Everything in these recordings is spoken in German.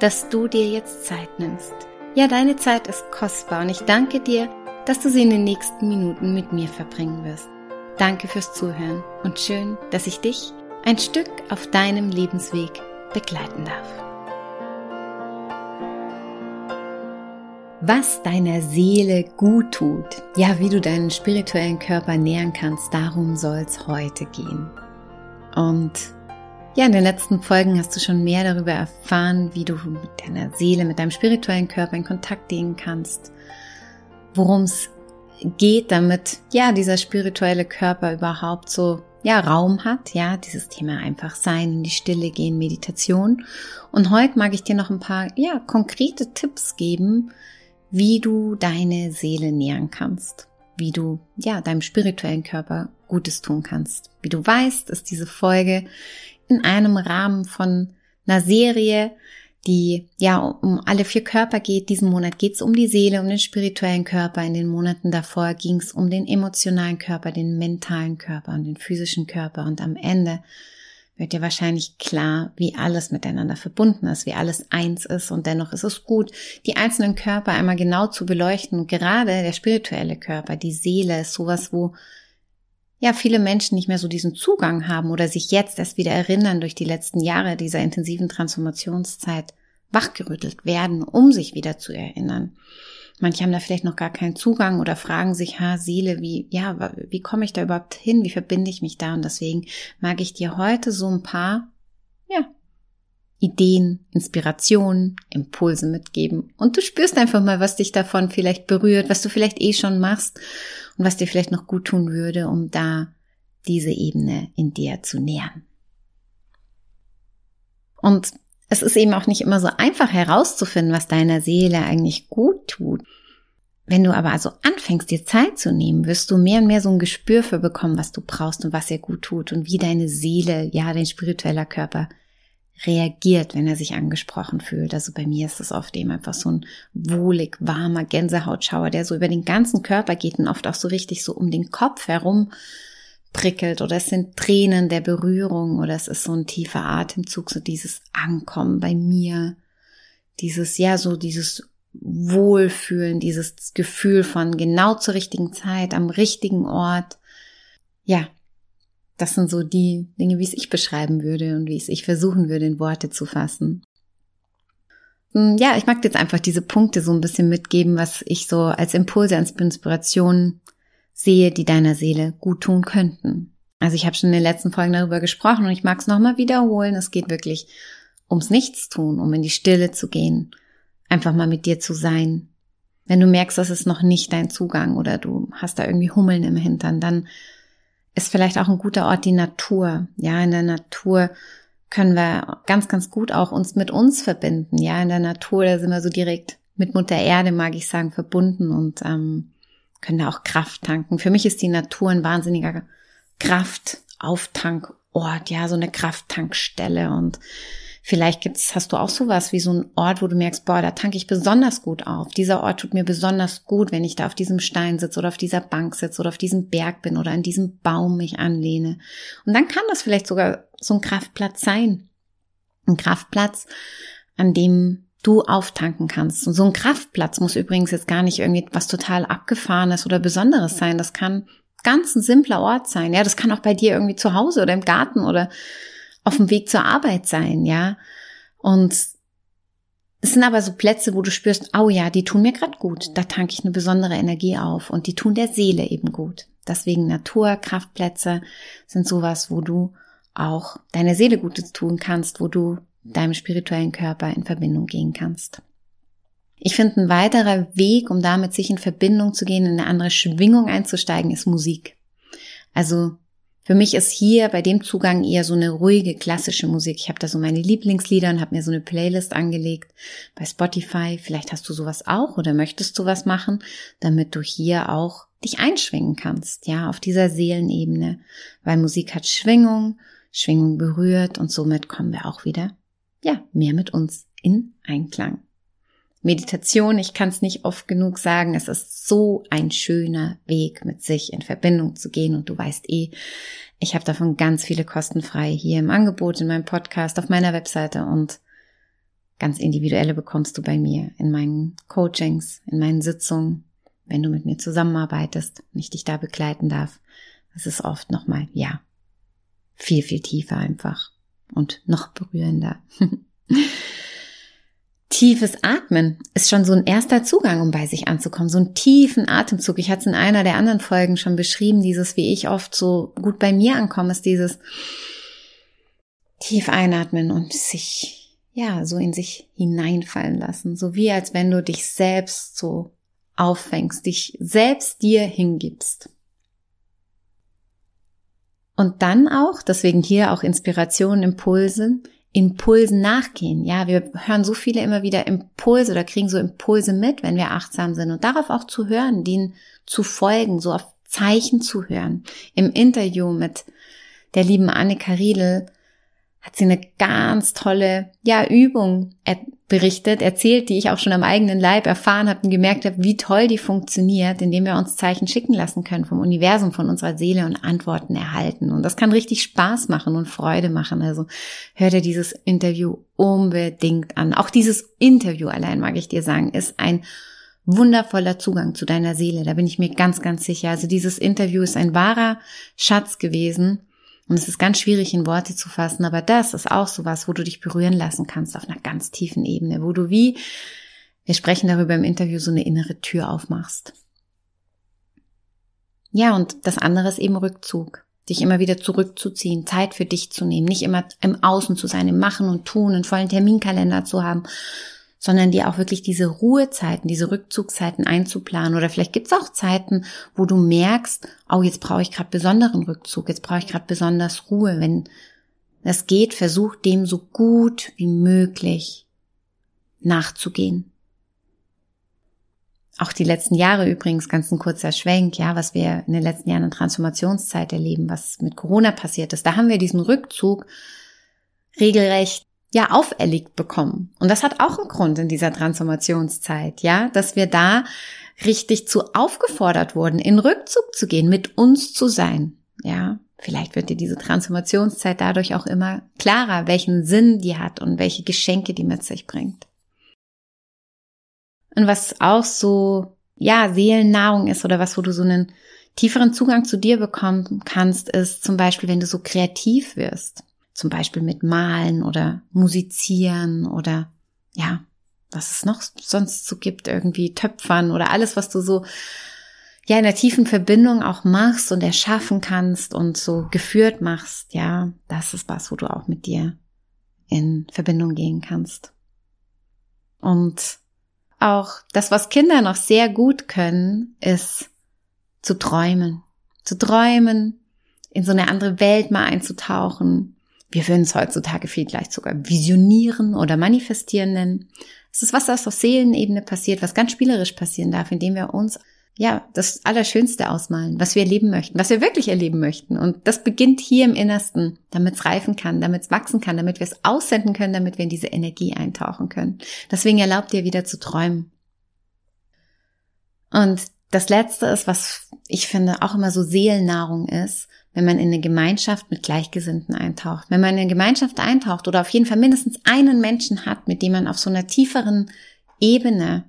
dass du dir jetzt Zeit nimmst. Ja, deine Zeit ist kostbar und ich danke dir, dass du sie in den nächsten Minuten mit mir verbringen wirst. Danke fürs Zuhören und schön, dass ich dich ein Stück auf deinem Lebensweg begleiten darf. Was deiner Seele gut tut, ja, wie du deinen spirituellen Körper nähern kannst, darum soll es heute gehen. Und ja, in den letzten Folgen hast du schon mehr darüber erfahren, wie du mit deiner Seele, mit deinem spirituellen Körper in Kontakt gehen kannst, worum es geht, damit ja dieser spirituelle Körper überhaupt so ja Raum hat, ja, dieses Thema einfach sein, in die Stille gehen, Meditation. Und heute mag ich dir noch ein paar ja konkrete Tipps geben, wie du deine Seele nähern kannst, wie du ja deinem spirituellen Körper Gutes tun kannst. Wie du weißt, ist diese Folge in einem Rahmen von einer Serie, die ja um alle vier Körper geht. Diesen Monat geht es um die Seele, um den spirituellen Körper. In den Monaten davor ging es um den emotionalen Körper, den mentalen Körper und den physischen Körper. Und am Ende wird dir wahrscheinlich klar, wie alles miteinander verbunden ist, wie alles eins ist. Und dennoch ist es gut, die einzelnen Körper einmal genau zu beleuchten. Und gerade der spirituelle Körper, die Seele ist sowas, wo ja viele Menschen nicht mehr so diesen Zugang haben oder sich jetzt erst wieder erinnern durch die letzten Jahre dieser intensiven Transformationszeit wachgerüttelt werden, um sich wieder zu erinnern. Manche haben da vielleicht noch gar keinen Zugang oder fragen sich, ha, Seele, wie, ja, wie komme ich da überhaupt hin? Wie verbinde ich mich da? Und deswegen mag ich dir heute so ein paar, Ideen, Inspirationen, Impulse mitgeben. Und du spürst einfach mal, was dich davon vielleicht berührt, was du vielleicht eh schon machst und was dir vielleicht noch gut tun würde, um da diese Ebene in dir zu nähern. Und es ist eben auch nicht immer so einfach herauszufinden, was deiner Seele eigentlich gut tut. Wenn du aber also anfängst, dir Zeit zu nehmen, wirst du mehr und mehr so ein Gespür für bekommen, was du brauchst und was dir gut tut und wie deine Seele, ja, dein spiritueller Körper reagiert, wenn er sich angesprochen fühlt. Also bei mir ist es oft eben einfach so ein wohlig, warmer Gänsehautschauer, der so über den ganzen Körper geht und oft auch so richtig so um den Kopf herum prickelt oder es sind Tränen der Berührung oder es ist so ein tiefer Atemzug, so dieses Ankommen bei mir, dieses, ja, so dieses Wohlfühlen, dieses Gefühl von genau zur richtigen Zeit, am richtigen Ort. Ja, das sind so die Dinge, wie es ich beschreiben würde und wie es ich versuchen würde, in Worte zu fassen. Hm, ja, ich mag jetzt einfach diese Punkte so ein bisschen mitgeben, was ich so als Impulse, als Inspiration sehe, die deiner Seele gut tun könnten. Also ich habe schon in den letzten Folgen darüber gesprochen und ich mag es nochmal wiederholen. Es geht wirklich ums Nichtstun, um in die Stille zu gehen, einfach mal mit dir zu sein. Wenn du merkst, das ist noch nicht dein Zugang oder du hast da irgendwie Hummeln im Hintern, dann ist vielleicht auch ein guter Ort die Natur. Ja, in der Natur können wir ganz, ganz gut auch uns mit uns verbinden. Ja, in der Natur, da sind wir so direkt mit Mutter Erde, mag ich sagen, verbunden und ähm, können da auch Kraft tanken. Für mich ist die Natur ein wahnsinniger Kraftauftankort, ja, so eine Krafttankstelle und Vielleicht gibt's, hast du auch sowas wie so ein Ort, wo du merkst, boah, da tanke ich besonders gut auf. Dieser Ort tut mir besonders gut, wenn ich da auf diesem Stein sitze oder auf dieser Bank sitze oder auf diesem Berg bin oder an diesem Baum mich anlehne. Und dann kann das vielleicht sogar so ein Kraftplatz sein. Ein Kraftplatz, an dem du auftanken kannst. Und so ein Kraftplatz muss übrigens jetzt gar nicht irgendwie was total abgefahrenes oder Besonderes sein. Das kann ganz ein simpler Ort sein. Ja, das kann auch bei dir irgendwie zu Hause oder im Garten oder auf dem Weg zur Arbeit sein, ja. Und es sind aber so Plätze, wo du spürst, oh ja, die tun mir gerade gut. Da tanke ich eine besondere Energie auf und die tun der Seele eben gut. Deswegen Naturkraftplätze sind sowas, wo du auch deine Seele Gutes tun kannst, wo du deinem spirituellen Körper in Verbindung gehen kannst. Ich finde, ein weiterer Weg, um damit sich in Verbindung zu gehen, in eine andere Schwingung einzusteigen, ist Musik. Also Für mich ist hier bei dem Zugang eher so eine ruhige klassische Musik. Ich habe da so meine Lieblingslieder und habe mir so eine Playlist angelegt bei Spotify. Vielleicht hast du sowas auch oder möchtest du was machen, damit du hier auch dich einschwingen kannst, ja, auf dieser Seelenebene, weil Musik hat Schwingung, Schwingung berührt und somit kommen wir auch wieder, ja, mehr mit uns in Einklang. Meditation, ich kann es nicht oft genug sagen, es ist so ein schöner Weg, mit sich in Verbindung zu gehen. Und du weißt eh, ich habe davon ganz viele kostenfrei hier im Angebot, in meinem Podcast, auf meiner Webseite und ganz individuelle bekommst du bei mir in meinen Coachings, in meinen Sitzungen, wenn du mit mir zusammenarbeitest und ich dich da begleiten darf. Das ist oft nochmal, ja, viel, viel tiefer einfach und noch berührender. Tiefes Atmen ist schon so ein erster Zugang, um bei sich anzukommen. So einen tiefen Atemzug. Ich hatte es in einer der anderen Folgen schon beschrieben, dieses, wie ich oft so gut bei mir ankomme, ist dieses tief einatmen und sich, ja, so in sich hineinfallen lassen. So wie als wenn du dich selbst so auffängst, dich selbst dir hingibst. Und dann auch, deswegen hier auch Inspiration, Impulse, Impulsen nachgehen. Ja, wir hören so viele immer wieder Impulse oder kriegen so Impulse mit, wenn wir achtsam sind und darauf auch zu hören, denen zu folgen, so auf Zeichen zu hören. Im Interview mit der lieben Annika Riedel hat sie eine ganz tolle, ja, Übung berichtet, erzählt, die ich auch schon am eigenen Leib erfahren habe und gemerkt habe, wie toll die funktioniert, indem wir uns Zeichen schicken lassen können vom Universum, von unserer Seele und Antworten erhalten. Und das kann richtig Spaß machen und Freude machen. Also hör dir dieses Interview unbedingt an. Auch dieses Interview allein, mag ich dir sagen, ist ein wundervoller Zugang zu deiner Seele. Da bin ich mir ganz, ganz sicher. Also dieses Interview ist ein wahrer Schatz gewesen und es ist ganz schwierig in Worte zu fassen, aber das ist auch sowas, wo du dich berühren lassen kannst auf einer ganz tiefen Ebene, wo du wie, wir sprechen darüber im Interview, so eine innere Tür aufmachst. Ja, und das andere ist eben Rückzug. Dich immer wieder zurückzuziehen, Zeit für dich zu nehmen, nicht immer im Außen zu sein, im Machen und Tun, einen vollen Terminkalender zu haben, sondern dir auch wirklich diese Ruhezeiten, diese Rückzugszeiten einzuplanen. Oder vielleicht gibt's auch Zeiten, wo du merkst, oh, jetzt brauche ich gerade besonderen Rückzug, jetzt brauche ich gerade besonders Ruhe. Wenn das geht, versuch dem so gut wie möglich nachzugehen. Auch die letzten Jahre übrigens, ganz ein kurzer Schwenk, ja, was wir in den letzten Jahren in Transformationszeit erleben, was mit Corona passiert ist. Da haben wir diesen Rückzug regelrecht ja auferlegt bekommen. Und das hat auch einen Grund in dieser Transformationszeit, ja, dass wir da richtig zu aufgefordert wurden, in Rückzug zu gehen, mit uns zu sein, ja. Vielleicht wird dir diese Transformationszeit dadurch auch immer klarer, welchen Sinn die hat und welche Geschenke die mit sich bringt. Und was auch so, ja, Seelennahrung ist oder was, wo du so einen tieferen Zugang zu dir bekommen kannst, ist zum Beispiel, wenn du so kreativ wirst zum Beispiel mit Malen oder Musizieren oder ja, was es noch sonst so gibt, irgendwie Töpfern oder alles, was du so ja in der tiefen Verbindung auch machst und erschaffen kannst und so geführt machst, ja, das ist was, wo du auch mit dir in Verbindung gehen kannst. Und auch das, was Kinder noch sehr gut können, ist zu träumen. Zu träumen, in so eine andere Welt mal einzutauchen, wir würden es heutzutage vielleicht sogar visionieren oder manifestieren nennen. Es ist was, was auf Seelenebene passiert, was ganz spielerisch passieren darf, indem wir uns ja, das Allerschönste ausmalen, was wir erleben möchten, was wir wirklich erleben möchten. Und das beginnt hier im Innersten, damit es reifen kann, damit es wachsen kann, damit wir es aussenden können, damit wir in diese Energie eintauchen können. Deswegen erlaubt ihr wieder zu träumen. Und das Letzte ist, was ich finde auch immer so Seelennahrung ist, wenn man in eine Gemeinschaft mit Gleichgesinnten eintaucht. Wenn man in eine Gemeinschaft eintaucht oder auf jeden Fall mindestens einen Menschen hat, mit dem man auf so einer tieferen Ebene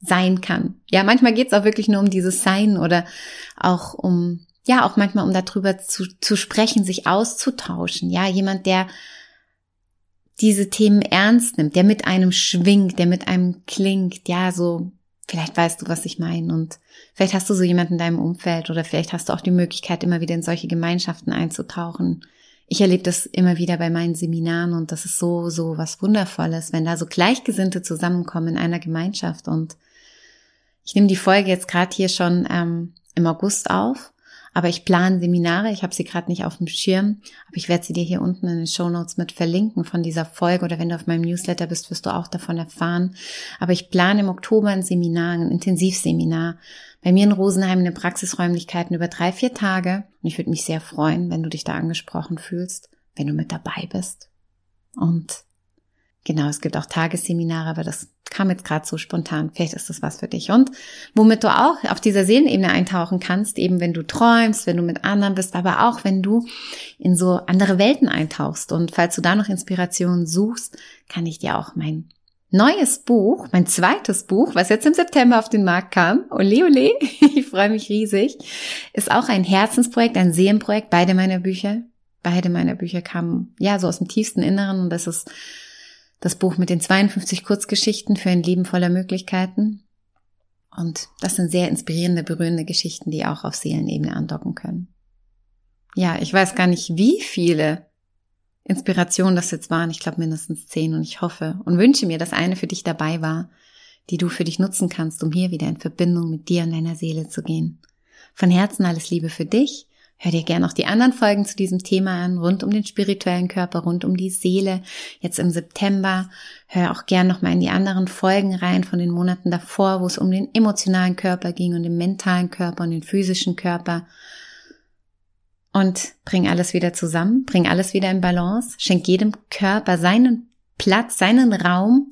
sein kann. Ja, manchmal geht es auch wirklich nur um dieses Sein oder auch um, ja, auch manchmal um darüber zu, zu sprechen, sich auszutauschen. Ja, jemand, der diese Themen ernst nimmt, der mit einem schwingt, der mit einem klingt, ja, so Vielleicht weißt du, was ich meine. Und vielleicht hast du so jemanden in deinem Umfeld oder vielleicht hast du auch die Möglichkeit, immer wieder in solche Gemeinschaften einzutauchen. Ich erlebe das immer wieder bei meinen Seminaren und das ist so, so was Wundervolles, wenn da so Gleichgesinnte zusammenkommen in einer Gemeinschaft. Und ich nehme die Folge jetzt gerade hier schon ähm, im August auf, Aber ich plane Seminare, ich habe sie gerade nicht auf dem Schirm, aber ich werde sie dir hier unten in den Show Notes mit verlinken von dieser Folge oder wenn du auf meinem Newsletter bist, wirst du auch davon erfahren. Aber ich plane im Oktober ein Seminar, ein Intensivseminar bei mir in Rosenheim in den Praxisräumlichkeiten über drei, vier Tage. Und ich würde mich sehr freuen, wenn du dich da angesprochen fühlst, wenn du mit dabei bist. Und genau, es gibt auch Tagesseminare, aber das kam jetzt gerade so spontan. Vielleicht ist das was für dich. Und womit du auch auf dieser Seelenebene eintauchen kannst, eben wenn du träumst, wenn du mit anderen bist, aber auch wenn du in so andere Welten eintauchst. Und falls du da noch Inspiration suchst, kann ich dir auch mein neues Buch, mein zweites Buch, was jetzt im September auf den Markt kam, ole ole, ich freue mich riesig, ist auch ein Herzensprojekt, ein Seelenprojekt, beide meiner Bücher. Beide meiner Bücher kamen ja so aus dem tiefsten Inneren und das ist das Buch mit den 52 Kurzgeschichten für ein Leben voller Möglichkeiten. Und das sind sehr inspirierende, berührende Geschichten, die auch auf Seelenebene andocken können. Ja, ich weiß gar nicht, wie viele Inspirationen das jetzt waren. Ich glaube mindestens zehn und ich hoffe und wünsche mir, dass eine für dich dabei war, die du für dich nutzen kannst, um hier wieder in Verbindung mit dir und deiner Seele zu gehen. Von Herzen alles Liebe für dich Hör dir gerne auch die anderen Folgen zu diesem Thema an, rund um den spirituellen Körper, rund um die Seele, jetzt im September. Hör auch gerne nochmal in die anderen Folgen rein von den Monaten davor, wo es um den emotionalen Körper ging und den mentalen Körper und den physischen Körper. Und bring alles wieder zusammen, bring alles wieder in Balance, schenk jedem Körper seinen Platz, seinen Raum,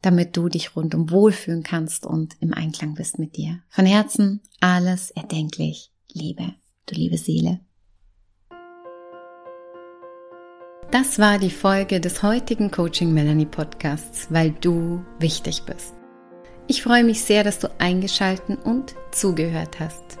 damit du dich rundum wohlfühlen kannst und im Einklang bist mit dir. Von Herzen alles erdenklich Liebe du liebe Seele. Das war die Folge des heutigen Coaching Melanie Podcasts, weil du wichtig bist. Ich freue mich sehr, dass du eingeschalten und zugehört hast.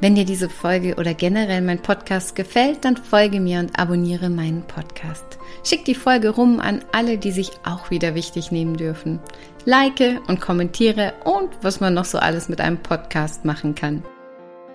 Wenn dir diese Folge oder generell mein Podcast gefällt, dann folge mir und abonniere meinen Podcast. Schick die Folge rum an alle, die sich auch wieder wichtig nehmen dürfen. Like und kommentiere und was man noch so alles mit einem Podcast machen kann.